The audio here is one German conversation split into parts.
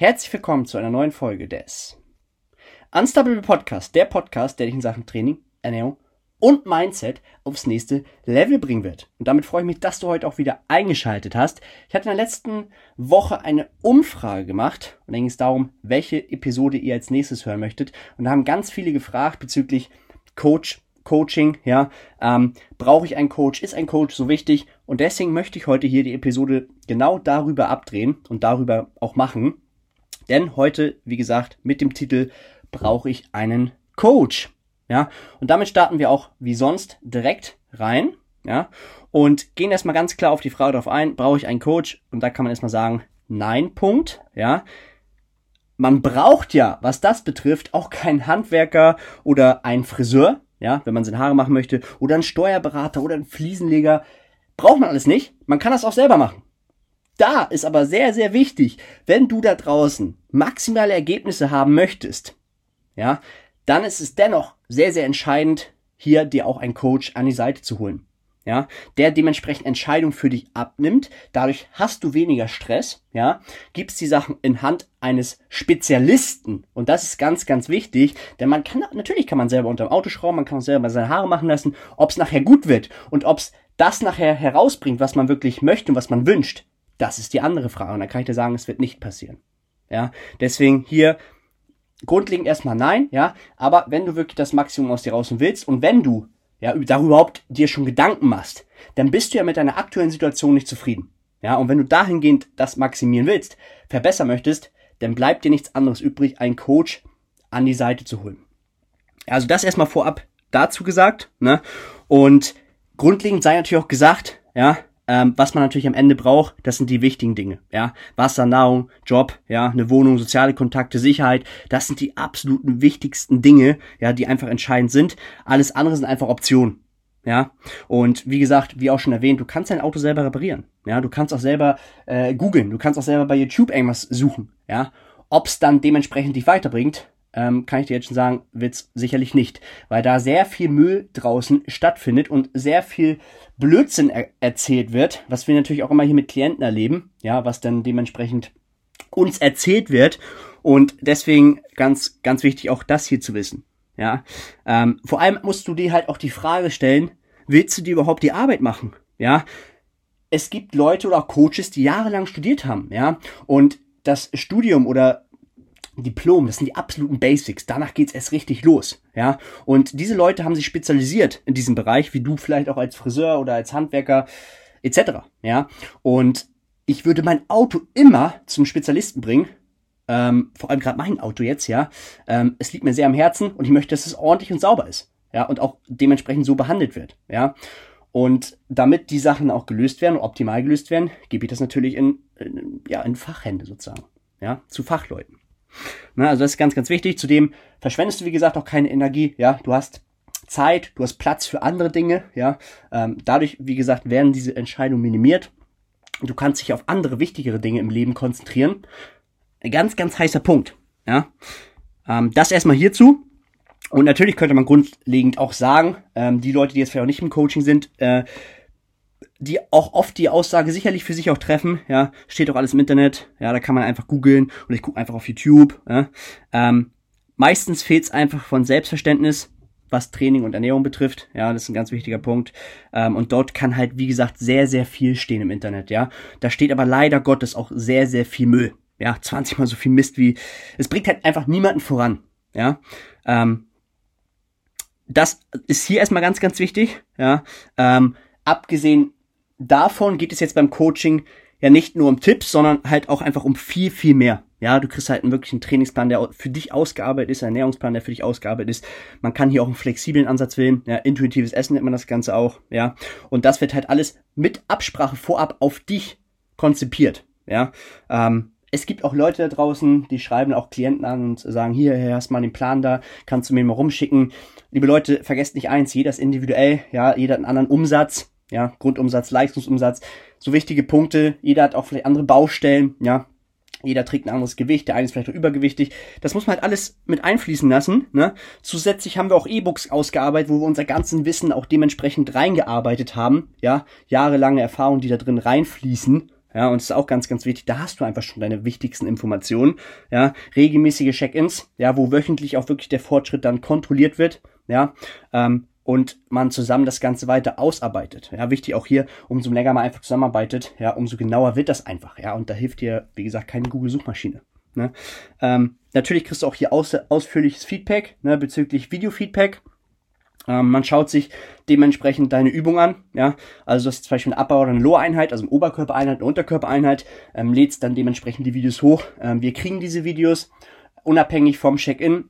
Herzlich willkommen zu einer neuen Folge des Unstoppable Podcast, der Podcast, der dich in Sachen Training, Ernährung und Mindset aufs nächste Level bringen wird. Und damit freue ich mich, dass du heute auch wieder eingeschaltet hast. Ich hatte in der letzten Woche eine Umfrage gemacht und da ging es darum, welche Episode ihr als nächstes hören möchtet. Und da haben ganz viele gefragt bezüglich Coach, Coaching, ja, ähm, brauche ich einen Coach, ist ein Coach so wichtig? Und deswegen möchte ich heute hier die Episode genau darüber abdrehen und darüber auch machen. Denn heute, wie gesagt, mit dem Titel brauche ich einen Coach. Ja, und damit starten wir auch wie sonst direkt rein. Ja, und gehen erstmal ganz klar auf die Frage darauf ein, brauche ich einen Coach? Und da kann man erstmal sagen, nein, Punkt. Ja, man braucht ja, was das betrifft, auch keinen Handwerker oder einen Friseur, ja, wenn man seine Haare machen möchte, oder einen Steuerberater oder einen Fliesenleger. Braucht man alles nicht. Man kann das auch selber machen. Da ist aber sehr, sehr wichtig, wenn du da draußen maximale Ergebnisse haben möchtest, ja, dann ist es dennoch sehr, sehr entscheidend, hier dir auch einen Coach an die Seite zu holen. Ja, der dementsprechend Entscheidungen für dich abnimmt. Dadurch hast du weniger Stress, ja, gibst die Sachen in Hand eines Spezialisten. Und das ist ganz, ganz wichtig, denn man kann, natürlich kann man selber unter dem Auto schrauben, man kann selber seine Haare machen lassen. Ob es nachher gut wird und ob es das nachher herausbringt, was man wirklich möchte und was man wünscht, das ist die andere Frage. Und da kann ich dir sagen, es wird nicht passieren. Ja, deswegen hier grundlegend erstmal nein, ja, aber wenn du wirklich das Maximum aus dir rausholen willst und wenn du ja darüber überhaupt dir schon Gedanken machst, dann bist du ja mit deiner aktuellen Situation nicht zufrieden. Ja, und wenn du dahingehend das maximieren willst, verbessern möchtest, dann bleibt dir nichts anderes übrig, einen Coach an die Seite zu holen. Also das erstmal vorab dazu gesagt, ne? Und grundlegend sei natürlich auch gesagt, ja, ähm, was man natürlich am Ende braucht, das sind die wichtigen Dinge. Ja, Wasser, Nahrung, Job, ja, eine Wohnung, soziale Kontakte, Sicherheit. Das sind die absoluten wichtigsten Dinge, ja, die einfach entscheidend sind. Alles andere sind einfach Optionen. Ja, und wie gesagt, wie auch schon erwähnt, du kannst dein Auto selber reparieren. Ja, du kannst auch selber äh, googeln, du kannst auch selber bei YouTube irgendwas suchen. Ja, ob's dann dementsprechend dich weiterbringt, ähm, kann ich dir jetzt schon sagen, wird's sicherlich nicht, weil da sehr viel Müll draußen stattfindet und sehr viel Blödsinn er erzählt wird, was wir natürlich auch immer hier mit Klienten erleben, ja, was dann dementsprechend uns erzählt wird und deswegen ganz, ganz wichtig auch das hier zu wissen, ja. Ähm, vor allem musst du dir halt auch die Frage stellen, willst du dir überhaupt die Arbeit machen, ja? Es gibt Leute oder auch Coaches, die jahrelang studiert haben, ja, und das Studium oder Diplom, das sind die absoluten Basics. Danach geht's erst richtig los, ja. Und diese Leute haben sich spezialisiert in diesem Bereich, wie du vielleicht auch als Friseur oder als Handwerker etc. Ja. Und ich würde mein Auto immer zum Spezialisten bringen. Ähm, vor allem gerade mein Auto jetzt, ja. Ähm, es liegt mir sehr am Herzen und ich möchte, dass es ordentlich und sauber ist, ja, und auch dementsprechend so behandelt wird, ja. Und damit die Sachen auch gelöst werden, optimal gelöst werden, gebe ich das natürlich in, in ja, in Fachhände sozusagen, ja, zu Fachleuten. Ne, also das ist ganz, ganz wichtig. Zudem verschwendest du, wie gesagt, auch keine Energie. Ja, du hast Zeit, du hast Platz für andere Dinge. Ja, ähm, dadurch, wie gesagt, werden diese Entscheidungen minimiert. Du kannst dich auf andere wichtigere Dinge im Leben konzentrieren. Ganz, ganz heißer Punkt. Ja, ähm, das erstmal hierzu. Und natürlich könnte man grundlegend auch sagen, ähm, die Leute, die jetzt vielleicht auch nicht im Coaching sind, äh, die auch oft die Aussage sicherlich für sich auch treffen, ja, steht auch alles im Internet, ja, da kann man einfach googeln und ich gucke einfach auf YouTube, ja. Ähm, meistens fehlt es einfach von Selbstverständnis, was Training und Ernährung betrifft, ja, das ist ein ganz wichtiger Punkt. Ähm, und dort kann halt, wie gesagt, sehr, sehr viel stehen im Internet, ja. Da steht aber leider Gottes auch sehr, sehr viel Müll, ja, 20 mal so viel Mist wie, es bringt halt einfach niemanden voran, ja. Ähm, das ist hier erstmal ganz, ganz wichtig, ja. Ähm, abgesehen davon geht es jetzt beim Coaching ja nicht nur um Tipps, sondern halt auch einfach um viel, viel mehr. Ja, du kriegst halt einen wirklichen Trainingsplan, der für dich ausgearbeitet ist, ein Ernährungsplan, der für dich ausgearbeitet ist. Man kann hier auch einen flexiblen Ansatz wählen. Ja, intuitives Essen nennt man das Ganze auch. Ja, und das wird halt alles mit Absprache vorab auf dich konzipiert. Ja, ähm, es gibt auch Leute da draußen, die schreiben auch Klienten an und sagen, hier, hier hast du mal den Plan da, kannst du mir mal rumschicken. Liebe Leute, vergesst nicht eins, jeder ist individuell, ja, jeder hat einen anderen Umsatz, ja, Grundumsatz, Leistungsumsatz, so wichtige Punkte. Jeder hat auch vielleicht andere Baustellen, ja. Jeder trägt ein anderes Gewicht, der eine ist vielleicht auch übergewichtig. Das muss man halt alles mit einfließen lassen. Ne? Zusätzlich haben wir auch E-Books ausgearbeitet, wo wir unser ganzen Wissen auch dementsprechend reingearbeitet haben. Ja, jahrelange Erfahrungen, die da drin reinfließen. Ja, und das ist auch ganz, ganz wichtig. Da hast du einfach schon deine wichtigsten Informationen. Ja, regelmäßige Check-ins, ja, wo wöchentlich auch wirklich der Fortschritt dann kontrolliert wird. Ja, ähm, und man zusammen das Ganze weiter ausarbeitet. Ja, wichtig auch hier, umso länger man einfach zusammenarbeitet, ja, umso genauer wird das einfach. Ja, und da hilft dir, wie gesagt, keine Google-Suchmaschine. Ne? Ähm, natürlich kriegst du auch hier aus, ausführliches Feedback ne, bezüglich Video-Feedback. Ähm, man schaut sich dementsprechend deine Übung an. Ja, also das ist zum Beispiel eine Upper- oder eine Lower-Einheit, also eine Oberkörpereinheit, eine Unterkörpereinheit. Ähm, lädst dann dementsprechend die Videos hoch. Ähm, wir kriegen diese Videos unabhängig vom Check-in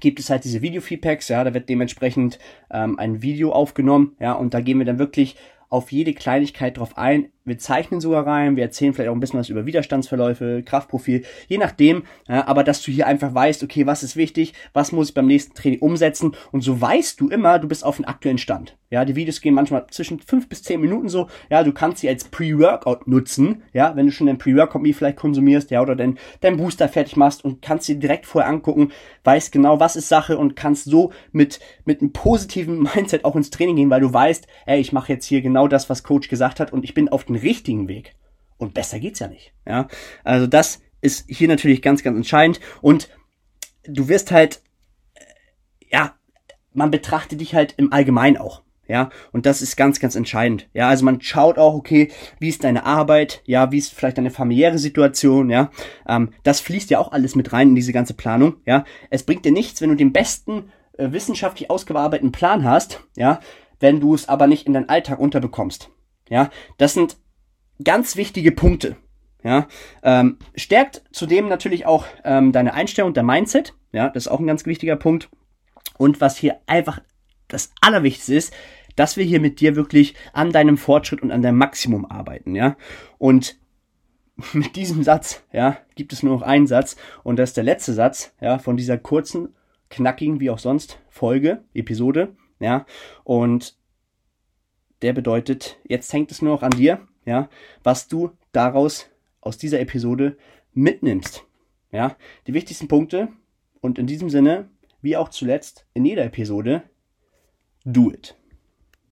gibt es halt diese Video-Feedbacks, ja, da wird dementsprechend ähm, ein Video aufgenommen, ja, und da gehen wir dann wirklich auf jede Kleinigkeit drauf ein. Wir zeichnen sogar rein, wir erzählen vielleicht auch ein bisschen was über Widerstandsverläufe, Kraftprofil, je nachdem. Ja, aber dass du hier einfach weißt, okay, was ist wichtig, was muss ich beim nächsten Training umsetzen und so weißt du immer, du bist auf dem aktuellen Stand. Ja, die Videos gehen manchmal zwischen fünf bis zehn Minuten so. Ja, du kannst sie als Pre-Workout nutzen. Ja, wenn du schon dein Pre-Workout wie vielleicht konsumierst, ja, oder dein, dein Booster fertig machst und kannst sie direkt vorher angucken, weißt genau, was ist Sache und kannst so mit, mit einem positiven Mindset auch ins Training gehen, weil du weißt, ey, ich mache jetzt hier genau das, was Coach gesagt hat und ich bin auf dem richtigen Weg. Und besser geht's ja nicht. Ja, also das ist hier natürlich ganz, ganz entscheidend und du wirst halt, äh, ja, man betrachtet dich halt im Allgemeinen auch. Ja, und das ist ganz, ganz entscheidend. Ja, also man schaut auch, okay, wie ist deine Arbeit? Ja, wie ist vielleicht deine familiäre Situation? Ja, ähm, das fließt ja auch alles mit rein in diese ganze Planung. Ja, es bringt dir nichts, wenn du den besten äh, wissenschaftlich ausgearbeiteten Plan hast. Ja, wenn du es aber nicht in deinen Alltag unterbekommst. Ja, das sind ganz wichtige Punkte. Ja, ähm, stärkt zudem natürlich auch ähm, deine Einstellung, der Mindset. Ja, das ist auch ein ganz wichtiger Punkt. Und was hier einfach das Allerwichtigste ist, dass wir hier mit dir wirklich an deinem Fortschritt und an deinem Maximum arbeiten, ja. Und mit diesem Satz, ja, gibt es nur noch einen Satz und das ist der letzte Satz, ja, von dieser kurzen, knackigen, wie auch sonst, Folge, Episode, ja. Und der bedeutet, jetzt hängt es nur noch an dir, ja, was du daraus aus dieser Episode mitnimmst. Ja, die wichtigsten Punkte und in diesem Sinne, wie auch zuletzt in jeder Episode, do it.